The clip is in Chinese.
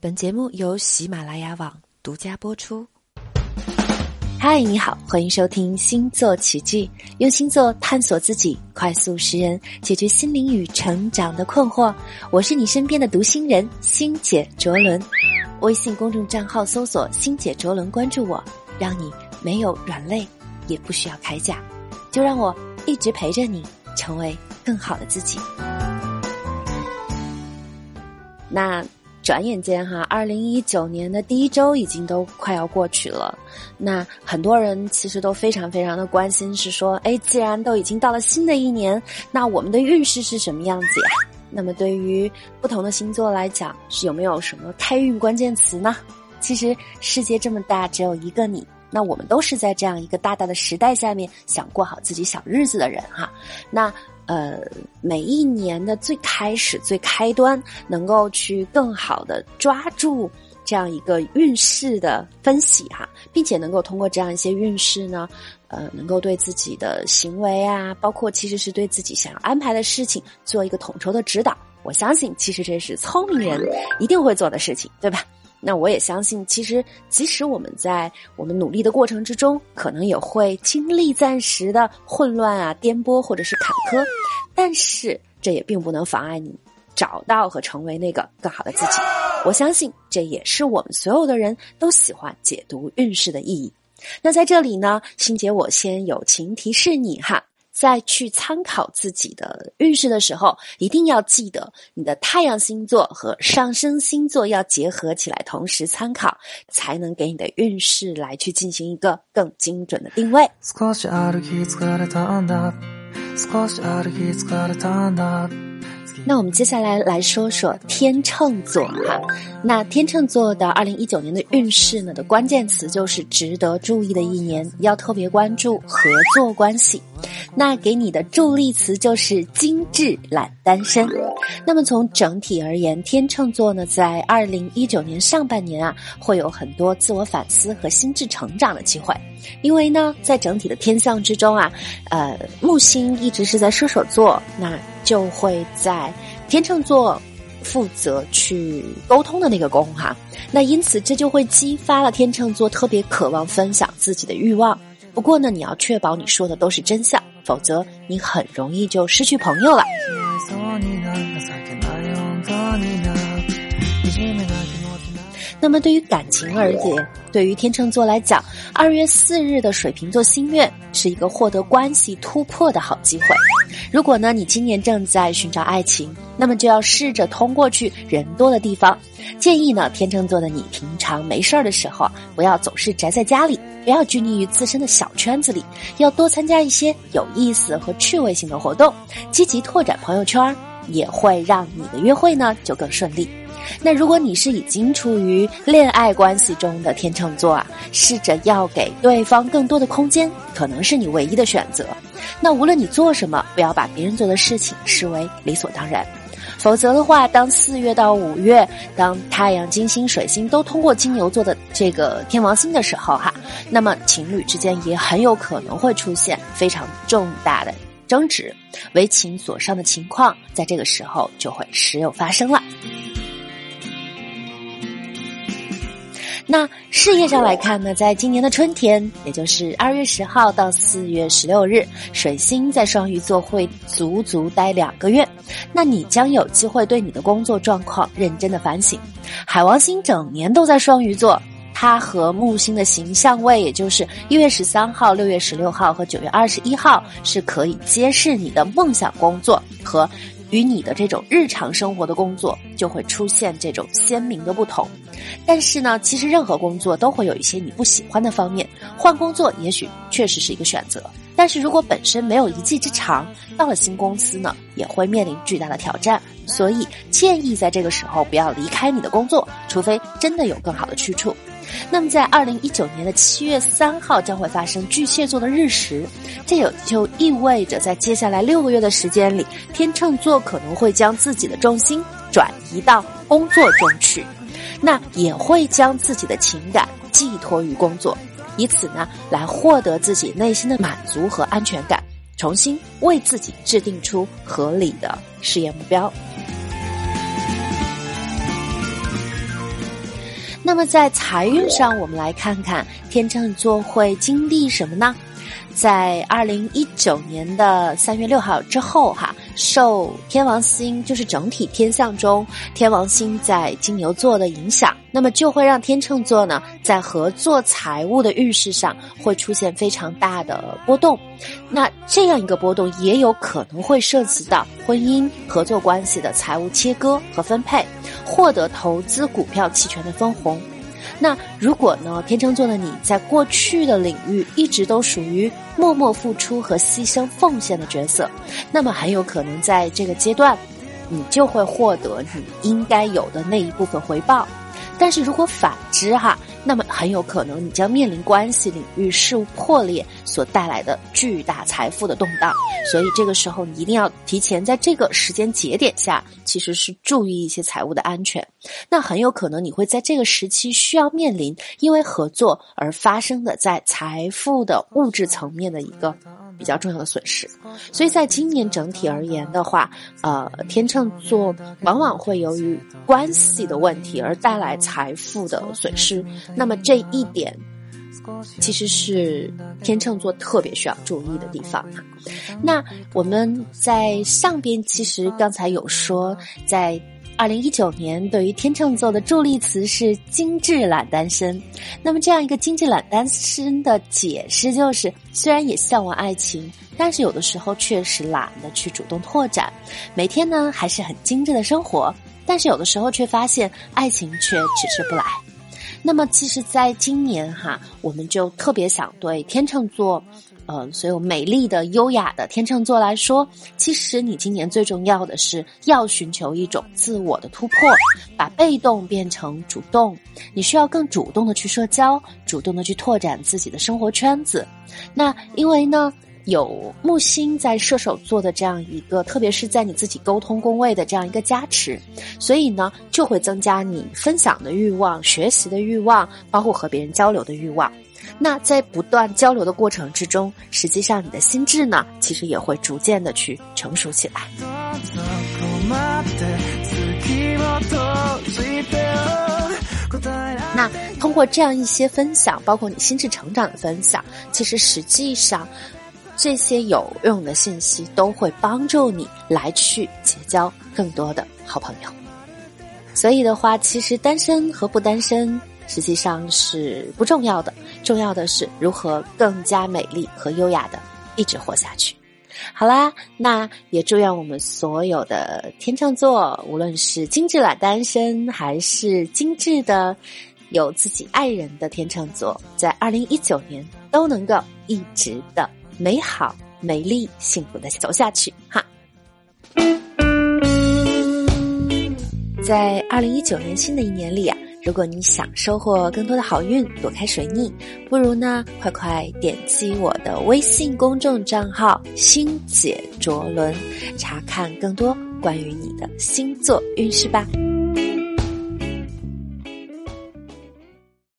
本节目由喜马拉雅网独家播出。嗨，你好，欢迎收听星座奇迹，用星座探索自己，快速识人，解决心灵与成长的困惑。我是你身边的读心人星姐卓伦，微信公众账号搜索“星姐卓伦”，关注我，让你没有软肋，也不需要铠甲，就让我一直陪着你，成为更好的自己。那。转眼间哈，二零一九年的第一周已经都快要过去了。那很多人其实都非常非常的关心，是说，哎，既然都已经到了新的一年，那我们的运势是什么样子呀？那么对于不同的星座来讲，是有没有什么开运关键词呢？其实世界这么大，只有一个你。那我们都是在这样一个大大的时代下面，想过好自己小日子的人哈。那。呃，每一年的最开始、最开端，能够去更好的抓住这样一个运势的分析哈，并且能够通过这样一些运势呢，呃，能够对自己的行为啊，包括其实是对自己想要安排的事情做一个统筹的指导。我相信，其实这是聪明人一定会做的事情，对吧？那我也相信，其实即使我们在我们努力的过程之中，可能也会经历暂时的混乱啊、颠簸或者是坎坷，但是这也并不能妨碍你找到和成为那个更好的自己。我相信这也是我们所有的人都喜欢解读运势的意义。那在这里呢，欣姐我先友情提示你哈。在去参考自己的运势的时候，一定要记得你的太阳星座和上升星座要结合起来，同时参考，才能给你的运势来去进行一个更精准的定位。那我们接下来来说说天秤座哈，那天秤座的二零一九年的运势呢的关键词就是值得注意的一年，要特别关注合作关系。那给你的助力词就是精致懒单身。那么从整体而言，天秤座呢在二零一九年上半年啊会有很多自我反思和心智成长的机会，因为呢在整体的天象之中啊，呃木星一直是在射手座，那。就会在天秤座负责去沟通的那个宫哈，那因此这就会激发了天秤座特别渴望分享自己的欲望。不过呢，你要确保你说的都是真相，否则你很容易就失去朋友了。那么对于感情而言，对于天秤座来讲，二月四日的水瓶座心愿是一个获得关系突破的好机会。如果呢，你今年正在寻找爱情，那么就要试着通过去人多的地方。建议呢，天秤座的你平常没事儿的时候，不要总是宅在家里，不要拘泥于自身的小圈子里，要多参加一些有意思和趣味性的活动，积极拓展朋友圈，也会让你的约会呢就更顺利。那如果你是已经处于恋爱关系中的天秤座啊，试着要给对方更多的空间，可能是你唯一的选择。那无论你做什么，不要把别人做的事情视为理所当然，否则的话，当四月到五月，当太阳、金星、水星都通过金牛座的这个天王星的时候哈，那么情侣之间也很有可能会出现非常重大的争执，为情所伤的情况，在这个时候就会时有发生了。那事业上来看呢，在今年的春天，也就是二月十号到四月十六日，水星在双鱼座会足足待两个月，那你将有机会对你的工作状况认真的反省。海王星整年都在双鱼座，它和木星的形象位，也就是一月十三号、六月十六号和九月二十一号，是可以揭示你的梦想工作和。与你的这种日常生活的工作就会出现这种鲜明的不同，但是呢，其实任何工作都会有一些你不喜欢的方面，换工作也许确实是一个选择。但是如果本身没有一技之长，到了新公司呢，也会面临巨大的挑战。所以建议在这个时候不要离开你的工作，除非真的有更好的去处。那么在二零一九年的七月三号将会发生巨蟹座的日食，这也就意味着在接下来六个月的时间里，天秤座可能会将自己的重心转移到工作中去，那也会将自己的情感寄托于工作，以此呢来获得自己内心的满足和安全感，重新为自己制定出合理的事业目标。那么在财运上，我们来看看天秤座会经历什么呢？在二零一九年的三月六号之后，哈，受天王星就是整体天象中天王星在金牛座的影响，那么就会让天秤座呢在合作财务的运势上会出现非常大的波动。那这样一个波动也有可能会涉及到婚姻合作关系的财务切割和分配，获得投资股票期权的分红。那如果呢，天秤座的你在过去的领域一直都属于默默付出和牺牲奉献的角色，那么很有可能在这个阶段，你就会获得你应该有的那一部分回报。但是如果反之哈，那么很有可能你将面临关系领域事物破裂所带来的巨大财富的动荡。所以这个时候你一定要提前在这个时间节点下，其实是注意一些财务的安全。那很有可能你会在这个时期需要面临因为合作而发生的在财富的物质层面的一个。比较重要的损失，所以在今年整体而言的话，呃，天秤座往往会由于关系的问题而带来财富的损失。那么这一点，其实是天秤座特别需要注意的地方。那我们在上边其实刚才有说在。二零一九年对于天秤座的助力词是“精致懒单身”。那么，这样一个“精致懒单身”的解释就是：虽然也向往爱情，但是有的时候确实懒得去主动拓展。每天呢还是很精致的生活，但是有的时候却发现爱情却迟迟不来。那么，其实，在今年哈，我们就特别想对天秤座。嗯，所有美丽的、优雅的天秤座来说，其实你今年最重要的是要寻求一种自我的突破，把被动变成主动。你需要更主动的去社交，主动的去拓展自己的生活圈子。那因为呢，有木星在射手座的这样一个，特别是在你自己沟通宫位的这样一个加持，所以呢，就会增加你分享的欲望、学习的欲望，包括和别人交流的欲望。那在不断交流的过程之中，实际上你的心智呢，其实也会逐渐的去成熟起来。那通过这样一些分享，包括你心智成长的分享，其实实际上这些有用的信息都会帮助你来去结交更多的好朋友。所以的话，其实单身和不单身。实际上是不重要的，重要的是如何更加美丽和优雅的一直活下去。好啦，那也祝愿我们所有的天秤座，无论是精致懒单身，还是精致的有自己爱人的天秤座，在二零一九年都能够一直的美好、美丽、幸福的走下去。哈，在二零一九年新的一年里啊。如果你想收获更多的好运，躲开水逆，不如呢，快快点击我的微信公众账号“星姐卓伦”，查看更多关于你的星座运势吧。